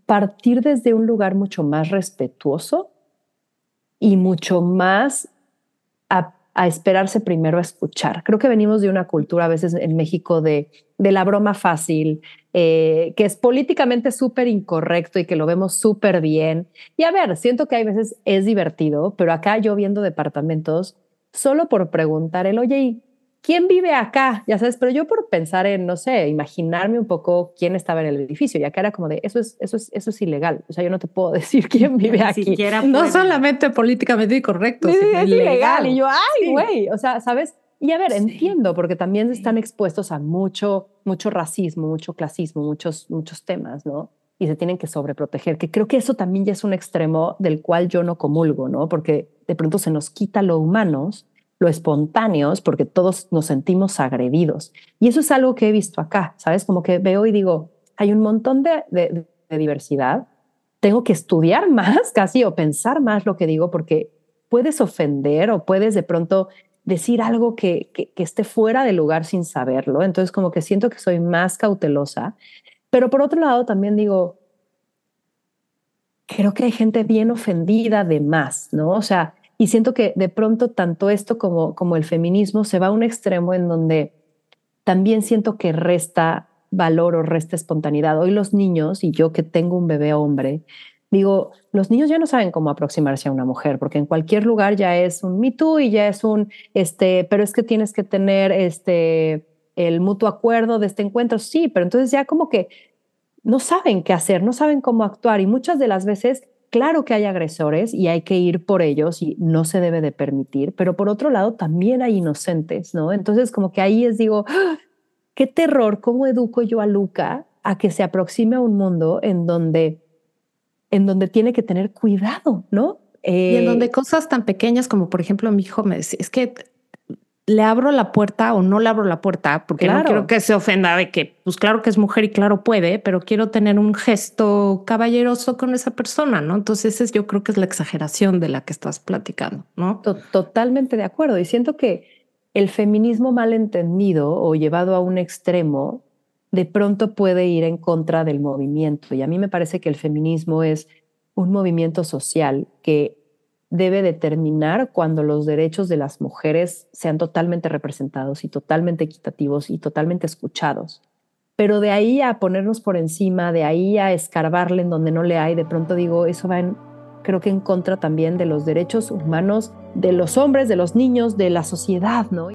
partir desde un lugar mucho más respetuoso y mucho más a, esperarse primero a escuchar. Creo que venimos de una cultura a veces en México de, de la broma fácil, eh, que es políticamente súper incorrecto y que lo vemos súper bien. Y a ver, siento que hay veces es divertido, pero acá yo viendo departamentos, solo por preguntar el, oye, ¿quién vive acá? Ya sabes, pero yo por pensar en, no sé, imaginarme un poco quién estaba en el edificio, ya que era como de, eso es, eso es, eso es ilegal. O sea, yo no te puedo decir quién vive aquí. Siquiera no puede. solamente políticamente incorrecto, sí, sino es ilegal. ilegal. Y yo, ay, güey, sí. o sea, ¿sabes? Y a ver, sí. entiendo, porque también están expuestos a mucho, mucho racismo, mucho clasismo, muchos, muchos temas, ¿no? Y se tienen que sobreproteger, que creo que eso también ya es un extremo del cual yo no comulgo, ¿no? Porque de pronto se nos quita lo humanos lo espontáneos, porque todos nos sentimos agredidos. Y eso es algo que he visto acá, ¿sabes? Como que veo y digo, hay un montón de, diversidad, tengo que estudiar más casi o pensar más lo que digo, porque puedes ofender o puedes de pronto decir algo que, que, que esté fuera de lugar sin saberlo. Entonces como que siento que soy más cautelosa. Pero por otro lado también digo, creo que hay gente bien ofendida de más, ¿no? O sea, y siento que de pronto tanto esto como, como el feminismo se va a un extremo en donde también siento que resta valor o resta espontaneidad. Hoy los niños, y yo que tengo un bebé hombre, digo, los niños ya no saben cómo aproximarse a una mujer, porque en cualquier lugar ya es un Me Too y ya es un, este, pero es que tienes que tener este, el mutuo acuerdo de este encuentro. Sí, pero entonces ya como que no saben qué hacer, no saben cómo actuar y muchas de las veces claro que hay agresores y hay que ir por ellos y no se debe de permitir, pero por otro lado también hay inocentes, ¿no? Entonces como que ahí es digo, ¡Ah! qué terror, ¿cómo educo yo a Luca a que se aproxime a un mundo en donde, en donde tiene que tener cuidado, ¿no? Eh, y en donde cosas tan pequeñas como por ejemplo mi hijo me decía, es que le abro la puerta o no le abro la puerta, porque no quiero que se ofenda de que, pues claro que es mujer y claro puede, pero quiero tener un gesto caballeroso con esa persona, ¿no? Entonces es, yo creo que es la exageración de la que estás platicando, ¿no? Totalmente de acuerdo. Y siento que el feminismo mal entendido o llevado a un extremo de pronto puede ir en contra del movimiento. Y a mí me parece que el feminismo es un movimiento social que debe determinar cuando los derechos de las mujeres sean totalmente representados y totalmente equitativos y totalmente escuchados. Pero de ahí a ponernos por encima, de ahí a escarbarle en donde no le hay, de pronto digo, eso va en, creo que en contra también de los derechos humanos de los hombres, de los niños, de la sociedad, ¿no?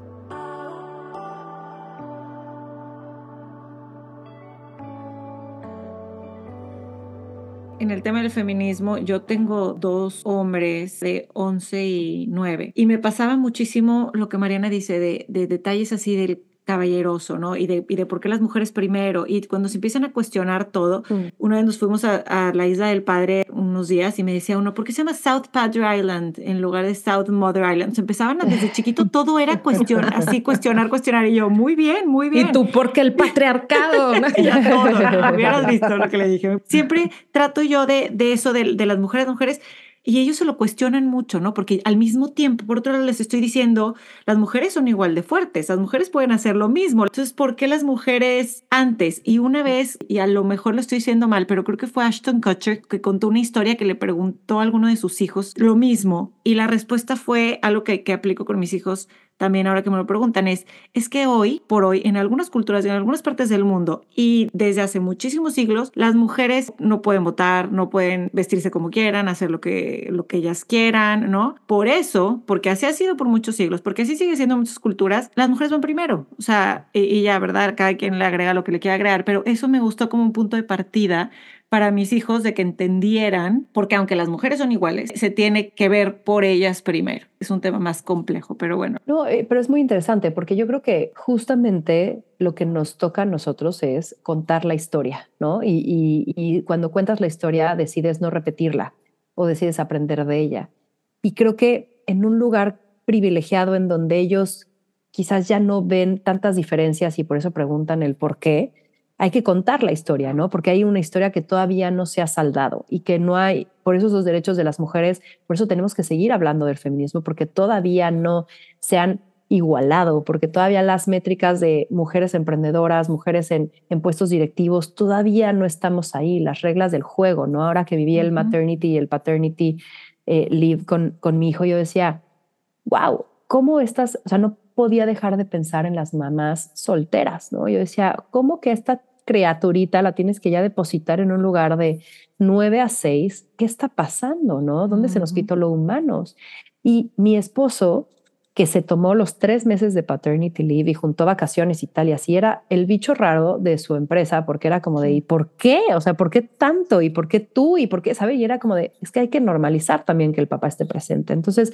En el tema del feminismo, yo tengo dos hombres de 11 y 9 y me pasaba muchísimo lo que Mariana dice de, de detalles así del caballeroso, ¿no? Y de, y de por qué las mujeres primero. Y cuando se empiezan a cuestionar todo, mm. una vez nos fuimos a, la isla del padre unos días y me decía uno, ¿por qué se llama South Padre Island en lugar de South Mother Island? Se empezaban a, desde chiquito, todo era cuestionar, así cuestionar, cuestionar. Y yo, muy bien, muy bien. ¿Y tú por qué el patriarcado? ya todo, hubieras visto lo que le dije. Siempre trato yo de, de eso, de, de las mujeres, mujeres y ellos se lo cuestionan mucho, ¿no? Porque al mismo tiempo, por otro lado, les estoy diciendo, las mujeres son igual de fuertes, las mujeres pueden hacer lo mismo. Entonces, ¿por qué las mujeres antes? Y una vez, y a lo mejor lo estoy diciendo mal, pero creo que fue Ashton Kutcher que contó una historia que le preguntó a alguno de sus hijos lo mismo. Y la respuesta fue algo que, que aplico con mis hijos también ahora que me lo preguntan es, es que hoy, por hoy, en algunas culturas, en algunas partes del mundo y desde hace muchísimos siglos, las mujeres no pueden votar, no pueden vestirse como quieran, hacer lo que, lo que ellas quieran, ¿no? Por eso, porque así ha sido por muchos siglos, porque así sigue siendo en muchas culturas, las mujeres van primero. O sea, y, y ya, ¿verdad? Cada quien le agrega lo que le quiera agregar, pero eso me gustó como un punto de partida para mis hijos de que entendieran, porque aunque las mujeres son iguales, se tiene que ver por ellas primero. Es un tema más complejo, pero bueno. No, eh, pero es muy interesante porque yo creo que justamente lo que nos toca a nosotros es contar la historia, ¿no? Y, y cuando cuentas la historia decides no repetirla o decides aprender de ella. Y creo que en un lugar privilegiado en donde ellos quizás ya no ven tantas diferencias y por eso preguntan el por qué, hay que contar la historia, ¿no? Porque hay una historia que todavía no se ha saldado y que no hay, por eso los derechos de las mujeres, por eso tenemos que seguir hablando del feminismo, porque todavía no se han igualado, porque todavía las métricas de mujeres emprendedoras, mujeres en, puestos directivos, todavía no estamos ahí, las reglas del juego, ¿no? Ahora que viví el maternity y el paternity eh, leave con, con mi hijo, yo decía, wow, ¿cómo estás? O sea, no podía dejar de pensar en las mamás solteras, ¿no? Yo decía, ¿cómo que esta criaturita la tienes que ya depositar en un lugar de 9 a 6, ¿qué está pasando? ¿No? ¿Dónde se nos quitó lo humanos? Y mi esposo, que se tomó los tres meses de paternity leave y juntó vacaciones y tal, y así era el bicho raro de su empresa, porque era como de, ¿y por qué? O sea, ¿por qué tanto? ¿Y por qué tú? ¿Y por qué? ¿Sabe? Y era como de, es que hay que normalizar también que el papá esté presente. Entonces,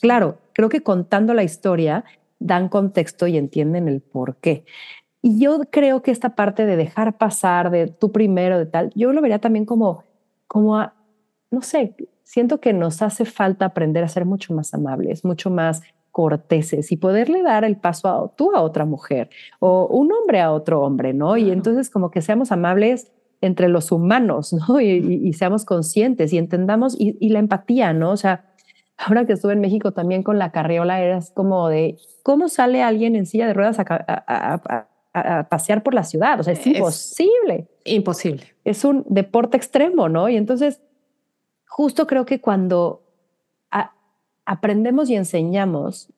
claro, creo que contando la historia dan contexto y entienden el por qué. Y yo creo que esta parte de dejar pasar, de tú primero, de tal, yo lo vería también como, como a, no sé, siento que nos hace falta aprender a ser mucho más amables, mucho más corteses y poderle dar el paso a tú a otra mujer o un hombre a otro hombre, ¿no? Y entonces como que seamos amables entre los humanos, ¿no? Y, seamos conscientes y entendamos y, la empatía, ¿no? O sea, ahora que estuve en México también con la carriola, era como de, ¿cómo sale alguien en silla de ruedas a, a, pasear por la ciudad. O sea, es, imposible. Imposible. Es un deporte extremo, ¿no? Y entonces, justo creo que cuando aprendemos y enseñamos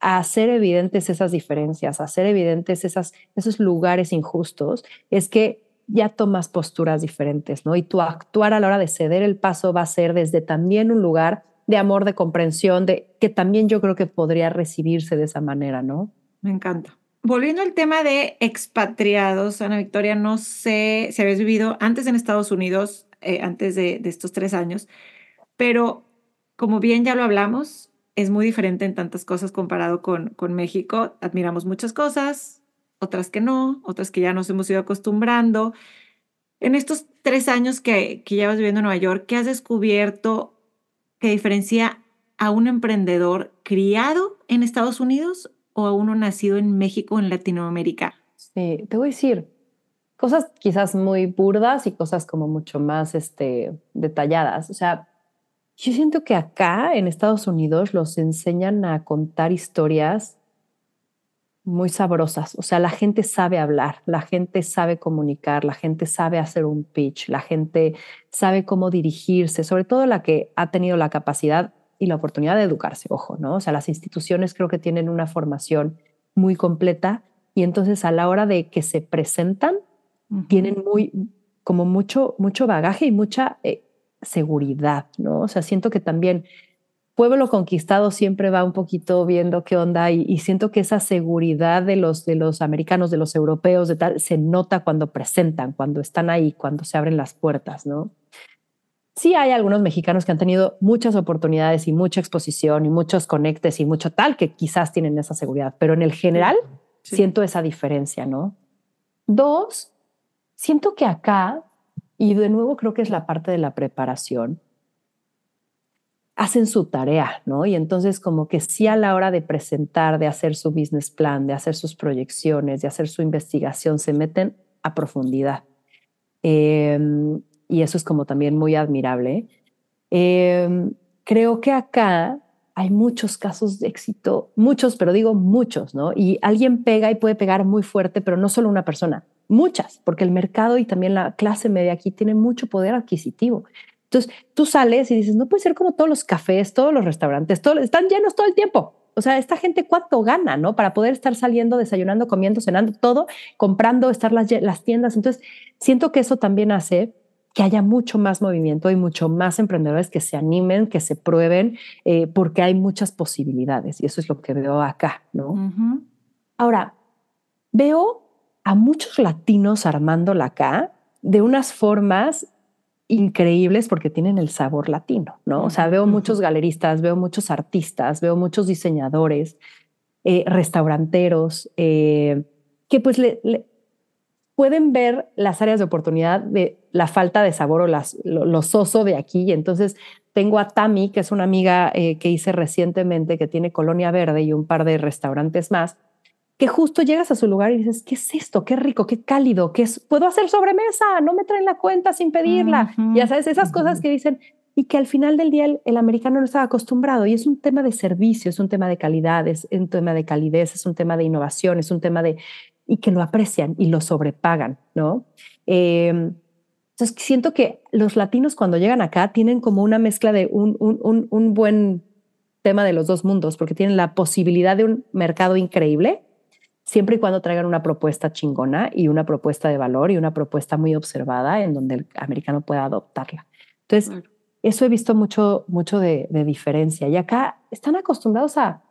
a hacer evidentes esas diferencias, a hacer evidentes esas, esos lugares injustos, es que ya tomas posturas diferentes, ¿no? Y tu actuar a la hora de ceder el paso va a ser desde también un lugar de amor, de comprensión, de que también yo creo que podría recibirse de esa manera, ¿no? Me encanta. Volviendo al tema de expatriados, Ana Victoria, no sé si habías vivido antes en Estados Unidos, eh, antes de, estos tres años, pero como bien ya lo hablamos, es muy diferente en tantas cosas comparado con, con México. Admiramos muchas cosas, otras que no, otras que ya nos hemos ido acostumbrando. En estos tres años que, que llevas viviendo en Nueva York, ¿qué has descubierto que diferencia a un emprendedor criado en Estados Unidos a uno nacido en México en Latinoamérica? Sí, te voy a decir cosas quizás muy burdas y cosas como mucho más este, detalladas. O sea, yo siento que acá en Estados Unidos los enseñan a contar historias muy sabrosas. O sea, la gente sabe hablar, la gente sabe comunicar, la gente sabe hacer un pitch, la gente sabe cómo dirigirse, sobre todo la que ha tenido la capacidad y la oportunidad de educarse, ojo, ¿no? O sea, las instituciones creo que tienen una formación muy completa y entonces a la hora de que se presentan, tienen muy, como mucho, mucho bagaje y mucha eh, seguridad, ¿no? O sea, siento que también pueblo conquistado siempre va un poquito viendo qué onda y, siento que esa seguridad de los, de los americanos, de los europeos, de tal, se nota cuando presentan, cuando están ahí, cuando se abren las puertas, ¿no? Sí hay algunos mexicanos que han tenido muchas oportunidades y mucha exposición y muchos conectes y mucho tal que quizás tienen esa seguridad, pero en el general siento esa diferencia, ¿no? Dos, siento que acá, y de nuevo creo que es la parte de la preparación, hacen su tarea, ¿no? Y entonces como que sí a la hora de presentar, de hacer su business plan, de hacer sus proyecciones, de hacer su investigación, se meten a profundidad. Em, y eso es como también muy admirable. Em, creo que acá hay muchos casos de éxito, muchos, pero digo muchos, ¿no? Y alguien pega y puede pegar muy fuerte, pero no solo una persona, muchas, porque el mercado y también la clase media aquí tienen mucho poder adquisitivo. Entonces, tú sales y dices, no puede ser como todos los cafés, todos los restaurantes, todos, están llenos todo el tiempo. O sea, esta gente cuánto gana, ¿no? Para poder estar saliendo, desayunando, comiendo, cenando, todo, comprando, estar las, las tiendas. Entonces, siento que eso también hace que haya mucho más movimiento y mucho más emprendedores que se animen, que se prueben, eh, porque hay muchas posibilidades y eso es lo que veo acá, ¿no? Ahora, veo a muchos latinos armándola acá de unas formas increíbles porque tienen el sabor latino, ¿no? O sea, veo muchos galeristas, veo muchos artistas, veo muchos diseñadores, eh, restauranteros, eh, que pues le, pueden ver las áreas de oportunidad de la falta de sabor o las, lo, soso de aquí. Y entonces tengo a Tami, que es una amiga eh, que hice recientemente, que tiene Colonia Verde y un par de restaurantes más, que justo llegas a su lugar y dices, ¿qué es esto? Qué rico, qué cálido, qué es, puedo hacer sobremesa, no me traen la cuenta sin pedirla. Ya sabes, esas cosas que dicen y que al final del día el, americano no estaba acostumbrado y es un tema de servicio, es un tema de calidad, es un tema de calidez, es un tema de innovación, es un tema de y que lo aprecian y lo sobrepagan, ¿no? Em, entonces siento que los latinos cuando llegan acá tienen como una mezcla de un, un, un buen tema de los dos mundos, porque tienen la posibilidad de un mercado increíble, siempre y cuando traigan una propuesta chingona y una propuesta de valor y una propuesta muy observada en donde el americano pueda adoptarla. Entonces, eso he visto mucho, mucho de, diferencia. Y acá están acostumbrados a,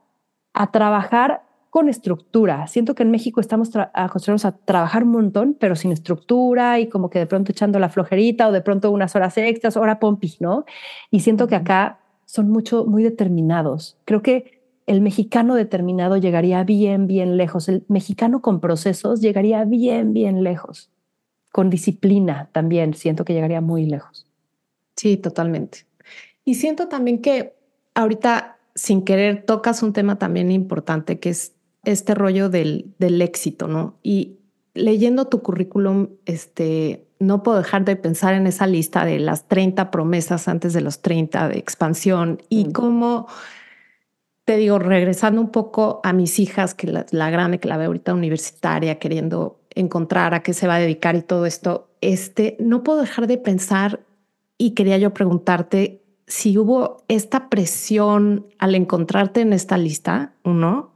a trabajar con estructura. Siento que en México estamos acostumbrados a trabajar un montón, pero sin estructura y como que de pronto echando la flojerita o de pronto unas horas extras, hora pompi, ¿no? Y siento que acá son mucho, muy determinados. Creo que el mexicano determinado llegaría bien, bien lejos. El mexicano con procesos llegaría bien, bien lejos. Con disciplina también siento que llegaría muy lejos. Sí, totalmente. Y siento también que ahorita, sin querer, tocas un tema también importante, que es este rollo del, del éxito, ¿no? Y leyendo tu currículum, este, no puedo dejar de pensar en esa lista de las 30 promesas antes de los 30 de expansión y mm. cómo te digo, regresando un poco a mis hijas, que la, grande que la veo ahorita universitaria, queriendo encontrar a qué se va a dedicar y todo esto, este, no puedo dejar de pensar y quería yo preguntarte si hubo esta presión al encontrarte en esta lista, uno,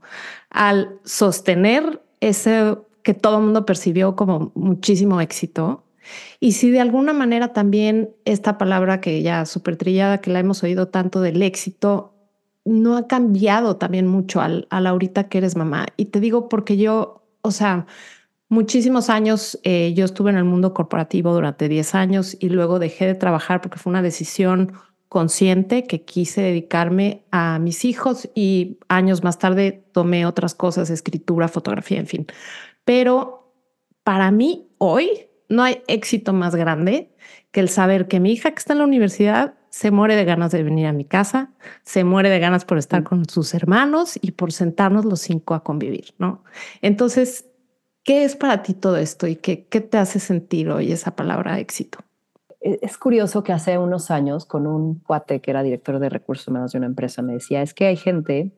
al sostener ese que todo el mundo percibió como muchísimo éxito. Y si de alguna manera también esta palabra que ya súper trillada, que la hemos oído tanto del éxito, no ha cambiado también mucho al, a la ahorita que eres mamá. Y te digo porque yo, o sea, muchísimos años eh, yo estuve en el mundo corporativo durante 10 años y luego dejé de trabajar porque fue una decisión consciente que quise dedicarme a mis hijos y años más tarde tomé otras cosas, escritura, fotografía, en fin. Pero para mí hoy no hay éxito más grande que el saber que mi hija que está en la universidad se muere de ganas de venir a mi casa, se muere de ganas por estar con sus hermanos y por sentarnos los cinco a convivir, ¿no? Entonces, ¿qué es para ti todo esto y qué, qué te hace sentir hoy esa palabra éxito? E, es curioso que hace unos años con un cuate que era director de recursos humanos de una empresa me decía, es que hay gente,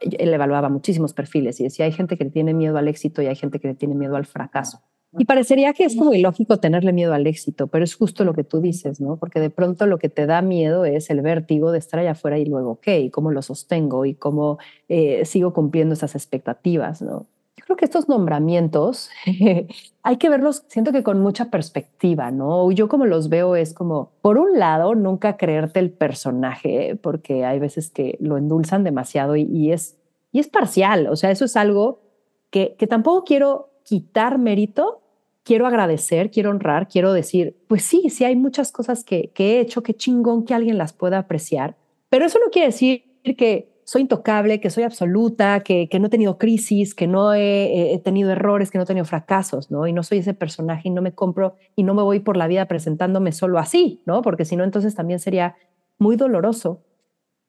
él evaluaba muchísimos perfiles y decía, hay gente que tiene miedo al éxito y hay gente que le tiene miedo al fracaso. Y parecería que es como ilógico tenerle miedo al éxito, pero es justo lo que tú dices, ¿no? Porque de pronto lo que te da miedo es el vértigo de estar allá afuera y luego, ok, ¿cómo lo sostengo y cómo eh, sigo cumpliendo esas expectativas, ¿no? Creo que estos nombramientos hay que verlos, siento que con mucha perspectiva, ¿no? Yo como los veo es como, por un lado, nunca creerte el personaje, porque hay veces que lo endulzan demasiado y, es, y es parcial, o sea, eso es algo que, que tampoco quiero quitar mérito, quiero agradecer, quiero honrar, quiero decir, pues sí, sí hay muchas cosas que, que he hecho, que chingón que alguien las pueda apreciar, pero eso no quiere decir que soy intocable, que soy absoluta, que, que no he tenido crisis, que no he, he, tenido errores, que no he tenido fracasos, ¿no? Y no soy ese personaje y no me compro y no me voy por la vida presentándome solo así, ¿no? Porque si no, entonces también sería muy doloroso.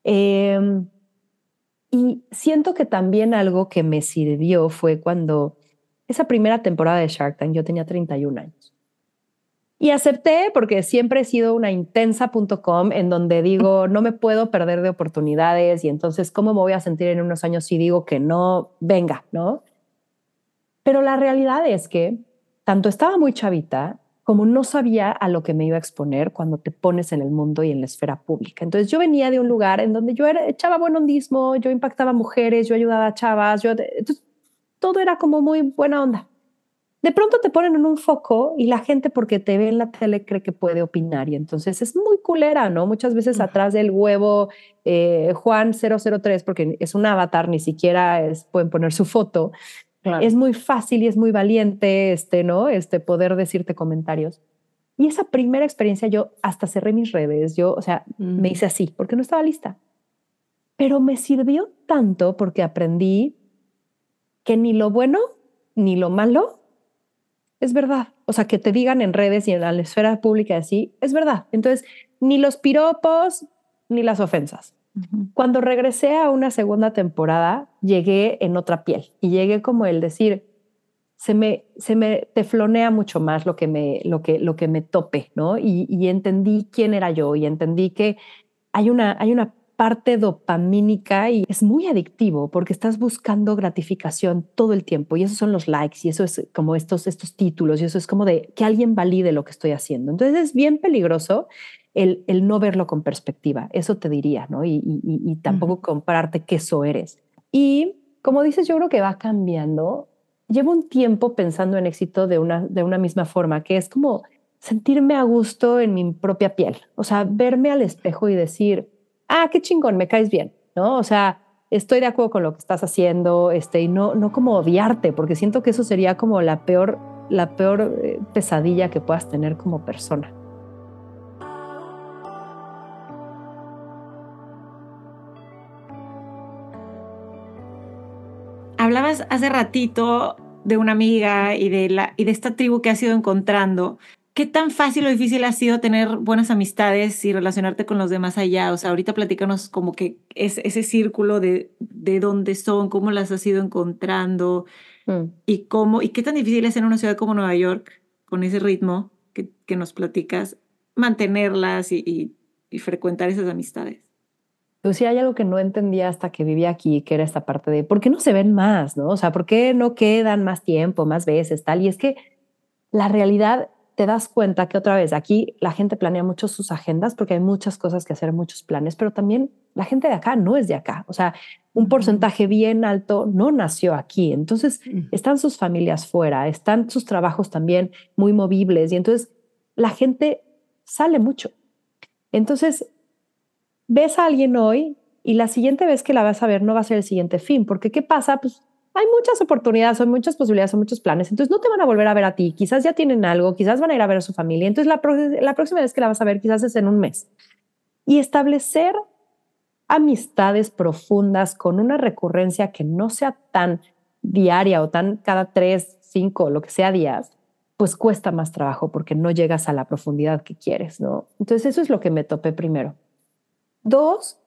Eh, y siento que también algo que me sirvió fue cuando esa primera temporada de Shark Tank yo tenía 31 años. Y acepté porque siempre he sido una intensa.com en donde digo, no me puedo perder de oportunidades y entonces, ¿cómo me voy a sentir en unos años si digo que no, venga, ¿no? Pero la realidad es que tanto estaba muy chavita como no sabía a lo que me iba a exponer cuando te pones en el mundo y en la esfera pública. Entonces yo venía de un lugar en donde yo era, echaba buen hondismo, yo impactaba mujeres, yo ayudaba a chavas, yo, entonces, todo era como muy buena onda. De pronto te ponen en un foco y la gente porque te ve en la tele cree que puede opinar y entonces es muy culera, ¿no? Muchas veces atrás del huevo eh, Juan 003, porque es un avatar, ni siquiera es, pueden poner su foto. Es muy fácil y es muy valiente, este, ¿no? Este poder decirte comentarios. Y esa primera experiencia yo hasta cerré mis redes, yo, o sea, me hice así, porque no estaba lista. Pero me sirvió tanto porque aprendí que ni lo bueno ni lo malo es verdad. O sea, que te digan en redes y en la esfera pública así, es verdad. Entonces, ni los piropos ni las ofensas. Cuando regresé a una segunda temporada, llegué en otra piel y llegué como el decir, se me, se me teflonea mucho más lo que me, lo que, lo que me tope, ¿no? Y, y entendí quién era yo y entendí que hay una, hay una parte dopamínica y es muy adictivo porque estás buscando gratificación todo el tiempo y esos son los likes y eso es como estos, estos títulos y eso es como de que alguien valide lo que estoy haciendo. Entonces es bien peligroso el, el no verlo con perspectiva, eso te diría, ¿no? Y, y, tampoco comprarte qué eso eres. Y como dices, yo creo que va cambiando. Llevo un tiempo pensando en éxito de una, de una misma forma, que es como sentirme a gusto en mi propia piel, o sea, verme al espejo y decir, ah, qué chingón, me caes bien, ¿no? O sea, estoy de acuerdo con lo que estás haciendo, este, y no, no como odiarte, porque siento que eso sería como la peor, la peor eh, pesadilla que puedas tener como persona. Hablabas hace ratito de una amiga y de, la, y de esta tribu que has ido encontrando. ¿Qué tan fácil o difícil ha sido tener buenas amistades y relacionarte con los demás allá? O sea, ahorita platícanos como que es ese círculo de, de dónde son, cómo las has ido encontrando mm. y cómo, y qué tan difícil es en una ciudad como Nueva York, con ese ritmo que, que nos platicas, mantenerlas y, y, frecuentar esas amistades. Pues sí, hay algo que no entendía hasta que vivía aquí, que era esta parte de, ¿por qué no se ven más? ¿no? O sea, ¿por qué no quedan más tiempo, más veces, tal? Y es que la realidad te das cuenta que otra vez aquí la gente planea mucho sus agendas porque hay muchas cosas que hacer, muchos planes, pero también la gente de acá no es de acá. O sea, un porcentaje bien alto no nació aquí. Entonces, están sus familias fuera, están sus trabajos también muy movibles y entonces la gente sale mucho. Entonces, ves a alguien hoy y la siguiente vez que la vas a ver no va a ser el siguiente fin, porque ¿qué pasa? Pues hay muchas oportunidades, hay muchas posibilidades, hay muchos planes. Entonces no te van a volver a ver a ti. Quizás ya tienen algo, quizás van a ir a ver a su familia. Entonces la, la próxima vez que la vas a ver, quizás es en un mes. Y establecer amistades profundas con una recurrencia que no sea tan diaria o tan cada tres, cinco, lo que sea días, pues cuesta más trabajo porque no llegas a la profundidad que quieres, ¿no? Entonces eso es lo que me topé primero. Dos,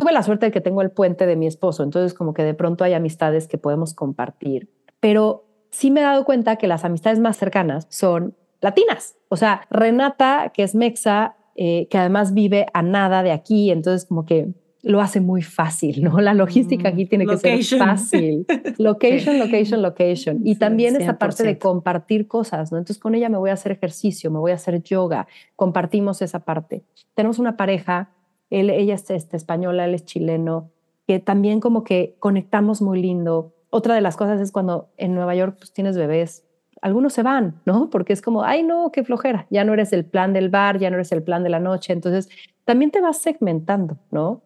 tuve la suerte de que tengo el puente de mi esposo, entonces como que de pronto hay amistades que podemos compartir, pero sí me he dado cuenta que las amistades más cercanas son latinas. O sea, Renata, que es mexa, eh, que además vive a nada de aquí, entonces como que lo hace muy fácil, ¿no? La logística aquí tiene que ser fácil. Location, location, location. Y también esa parte de compartir cosas, ¿no? Entonces con ella me voy a hacer ejercicio, me voy a hacer yoga, compartimos esa parte. Tenemos una pareja, él, ella es este, española, él es chileno, que también como que conectamos muy lindo. Otra de las cosas es cuando en Nueva York pues, tienes bebés, algunos se van, ¿no? Porque es como, ay, no, qué flojera, ya no eres el plan del bar, ya no eres el plan de la noche. Entonces, también te vas segmentando, ¿no?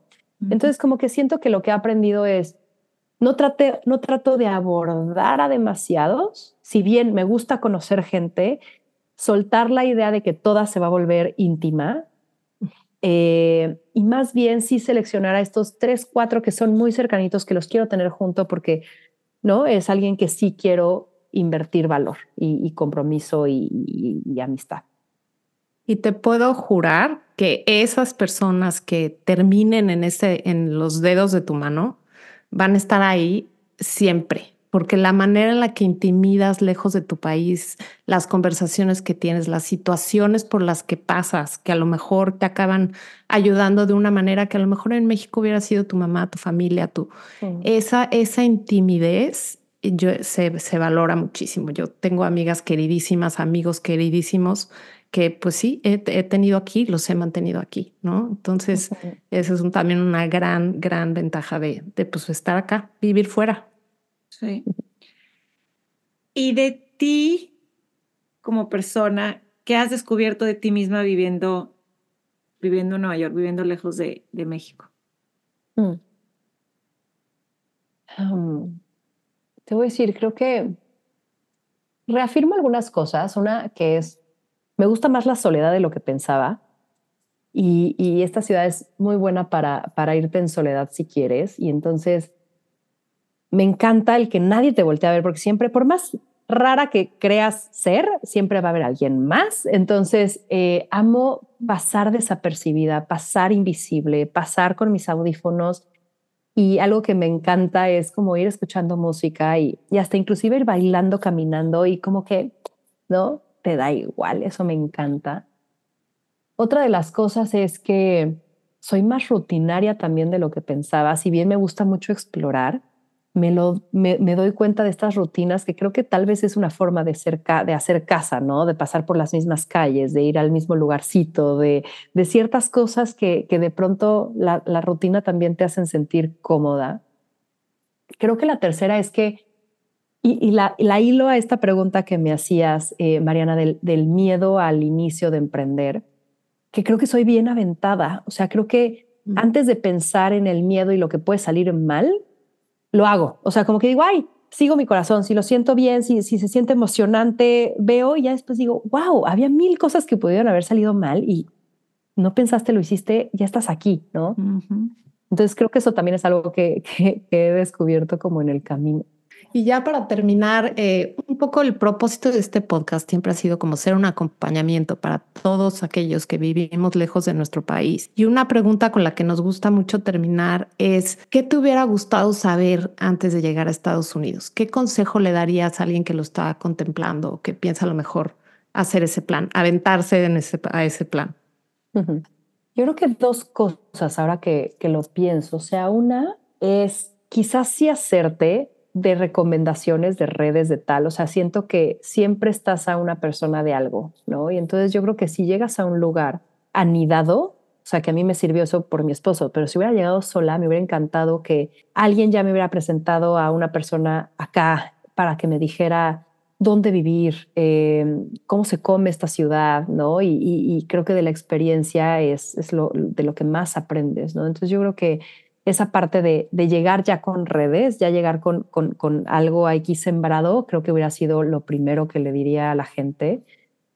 Entonces, como que siento que lo que he aprendido es, no, trate, no trato de abordar a demasiados, si bien me gusta conocer gente, soltar la idea de que toda se va a volver íntima eh, y más bien sí seleccionar a estos tres, cuatro que son muy cercanitos, que los quiero tener junto porque no es alguien que sí quiero invertir valor y, compromiso y amistad. Y te puedo jurar que esas personas que terminen en, ese, en los dedos de tu mano van a estar ahí siempre, porque la manera en la que intimidas lejos de tu país, las conversaciones que tienes, las situaciones por las que pasas, que a lo mejor te acaban ayudando de una manera que a lo mejor en México hubiera sido tu mamá, tu familia, tu... Esa, esa intimidez yo, se, se valora muchísimo. Yo tengo amigas queridísimas, amigos queridísimos que pues sí, he, tenido aquí, los he mantenido aquí, ¿no? Entonces, es también una gran, gran ventaja de, de pues, estar acá, vivir fuera. Sí. Y de ti como persona, ¿qué has descubierto de ti misma viviendo, viviendo en Nueva York, viviendo lejos de, de México? Mm. te voy a decir, creo que reafirmo algunas cosas. Una que es me gusta más la soledad de lo que pensaba. Y, esta ciudad es muy buena para, para irte en soledad si quieres. Y entonces me encanta el que nadie te voltee a ver, porque siempre, por más rara que creas ser, siempre va a haber alguien más. Entonces, eh, amo pasar desapercibida, pasar invisible, pasar con mis audífonos. Y algo que me encanta es como ir escuchando música y, y hasta inclusive ir bailando, caminando y como que, ¿no? te da igual, eso me encanta. Otra de las cosas es que soy más rutinaria también de lo que pensaba, si bien me gusta mucho explorar, me, lo, me, doy cuenta de estas rutinas que creo que tal vez es una forma de, ser, de hacer casa, ¿no? De pasar por las mismas calles, de ir al mismo lugarcito, de, de ciertas cosas que, que de pronto la, la rutina también te hacen sentir cómoda. Creo que la tercera es que y, la, hilo a esta pregunta que me hacías, eh, Mariana, del, del, miedo al inicio de emprender, que creo que soy bien aventada. O sea, creo que antes de pensar en el miedo y lo que puede salir mal, lo hago. O sea, como que digo, ay, sigo mi corazón, si lo siento bien, si, si se siente emocionante, veo y ya después digo, wow, había mil cosas que pudieron haber salido mal y no pensaste, lo hiciste, ya estás aquí, ¿no? Entonces creo que eso también es algo que, que he descubierto como en el camino. Y ya para terminar, eh, un poco el propósito de este podcast siempre ha sido como ser un acompañamiento para todos aquellos que vivimos lejos de nuestro país. Y una pregunta con la que nos gusta mucho terminar es, ¿qué te hubiera gustado saber antes de llegar a Estados Unidos? ¿Qué consejo le darías a alguien que lo está contemplando o que piensa a lo mejor hacer ese plan, aventarse en ese, a ese plan? Yo creo que dos cosas ahora que, que lo pienso. O sea, una es quizás sí hacerte de recomendaciones de redes de tal, o sea, siento que siempre estás a una persona de algo, ¿no? Y entonces yo creo que si llegas a un lugar anidado, o sea, que a mí me sirvió eso por mi esposo, pero si hubiera llegado sola, me hubiera encantado que alguien ya me hubiera presentado a una persona acá para que me dijera dónde vivir, em, cómo se come esta ciudad, ¿no? Y, creo que de la experiencia es, es lo, de lo que más aprendes, ¿no? Entonces yo creo que esa parte de, llegar ya con redes, ya llegar con, con, algo aquí sembrado, creo que hubiera sido lo primero que le diría a la gente.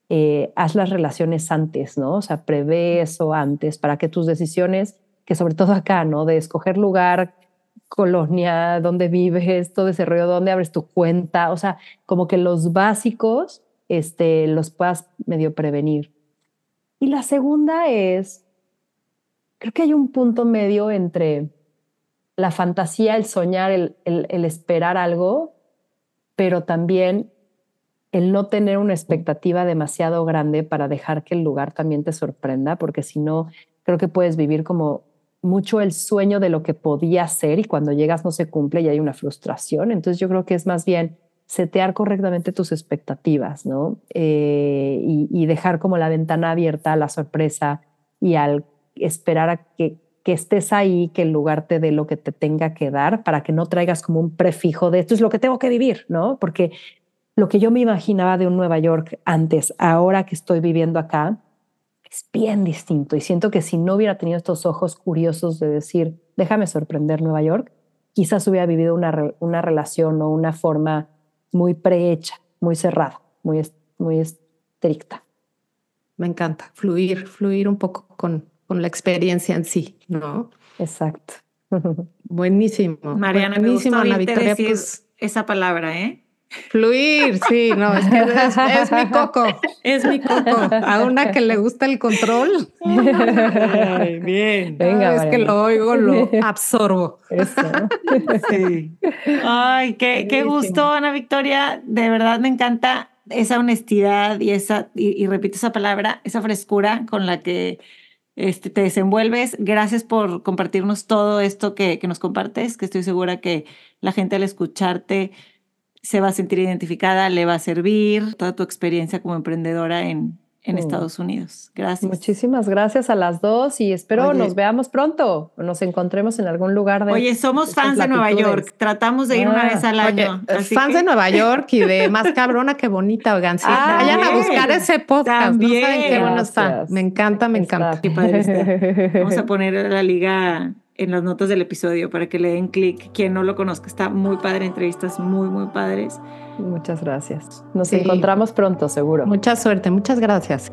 Eh, haz las relaciones antes, ¿no? O sea, prevé eso antes para que tus decisiones, que sobre todo acá, ¿no? De escoger lugar, colonia, dónde vives, todo ese rollo, dónde abres tu cuenta, o sea, como que los básicos este, los puedas medio prevenir. Y la segunda es creo que hay un punto medio entre la fantasía, el soñar, el, el esperar algo, pero también el no tener una expectativa demasiado grande para dejar que el lugar también te sorprenda, porque si no, creo que puedes vivir como mucho el sueño de lo que podía ser y cuando llegas no se cumple y hay una frustración. Entonces yo creo que es más bien setear correctamente tus expectativas, ¿no? Eh, y, dejar como la ventana abierta a la sorpresa y al esperar a que, que estés ahí, que el lugar te dé lo que te tenga que dar para que no traigas como un prefijo de esto es lo que tengo que vivir, ¿no? Porque lo que yo me imaginaba de un Nueva York antes, ahora que estoy viviendo acá, es bien distinto. Y siento que si no hubiera tenido estos ojos curiosos de decir, déjame sorprender Nueva York, quizás hubiera vivido una, una relación o una forma muy prehecha, muy cerrada, muy, muy estricta. Me encanta fluir, fluir un poco con, con la experiencia en sí, ¿no? Exacto. Buenísimo. Mariana, Buenísimo, me Victoria, pues, esa palabra, ¿eh? Fluir, sí, no, es que es, mi coco, es mi coco. A una que le gusta el control. Ay, bien. Venga, es que lo oigo, lo absorbo. Sí. Ay, qué, qué gusto, Ana Victoria. De verdad me encanta esa honestidad y esa, y, repito esa palabra, esa frescura con la que este, te desenvuelves. Gracias por compartirnos todo esto que, que nos compartes, que estoy segura que la gente al escucharte se va a sentir identificada, le va a servir toda tu experiencia como emprendedora en, en mm. Estados Unidos. Gracias. Muchísimas gracias a las dos y espero nos veamos pronto, nos encontremos en algún lugar de. Oye, somos fans de Nueva York, tratamos de ir una ah, vez al año. fans de Nueva York y de más cabrona que bonita, oigan. Ah, vayan a buscar ese podcast. También. No saben qué bueno está. Me encanta, me encanta. Vamos a poner la liga en las notas del episodio para que le den clic. Quien no lo conozca, está muy padre, entrevistas muy, muy padres. Muchas gracias. Nos encontramos pronto, seguro. Mucha suerte, muchas gracias.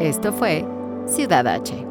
Esto fue Ciudad H.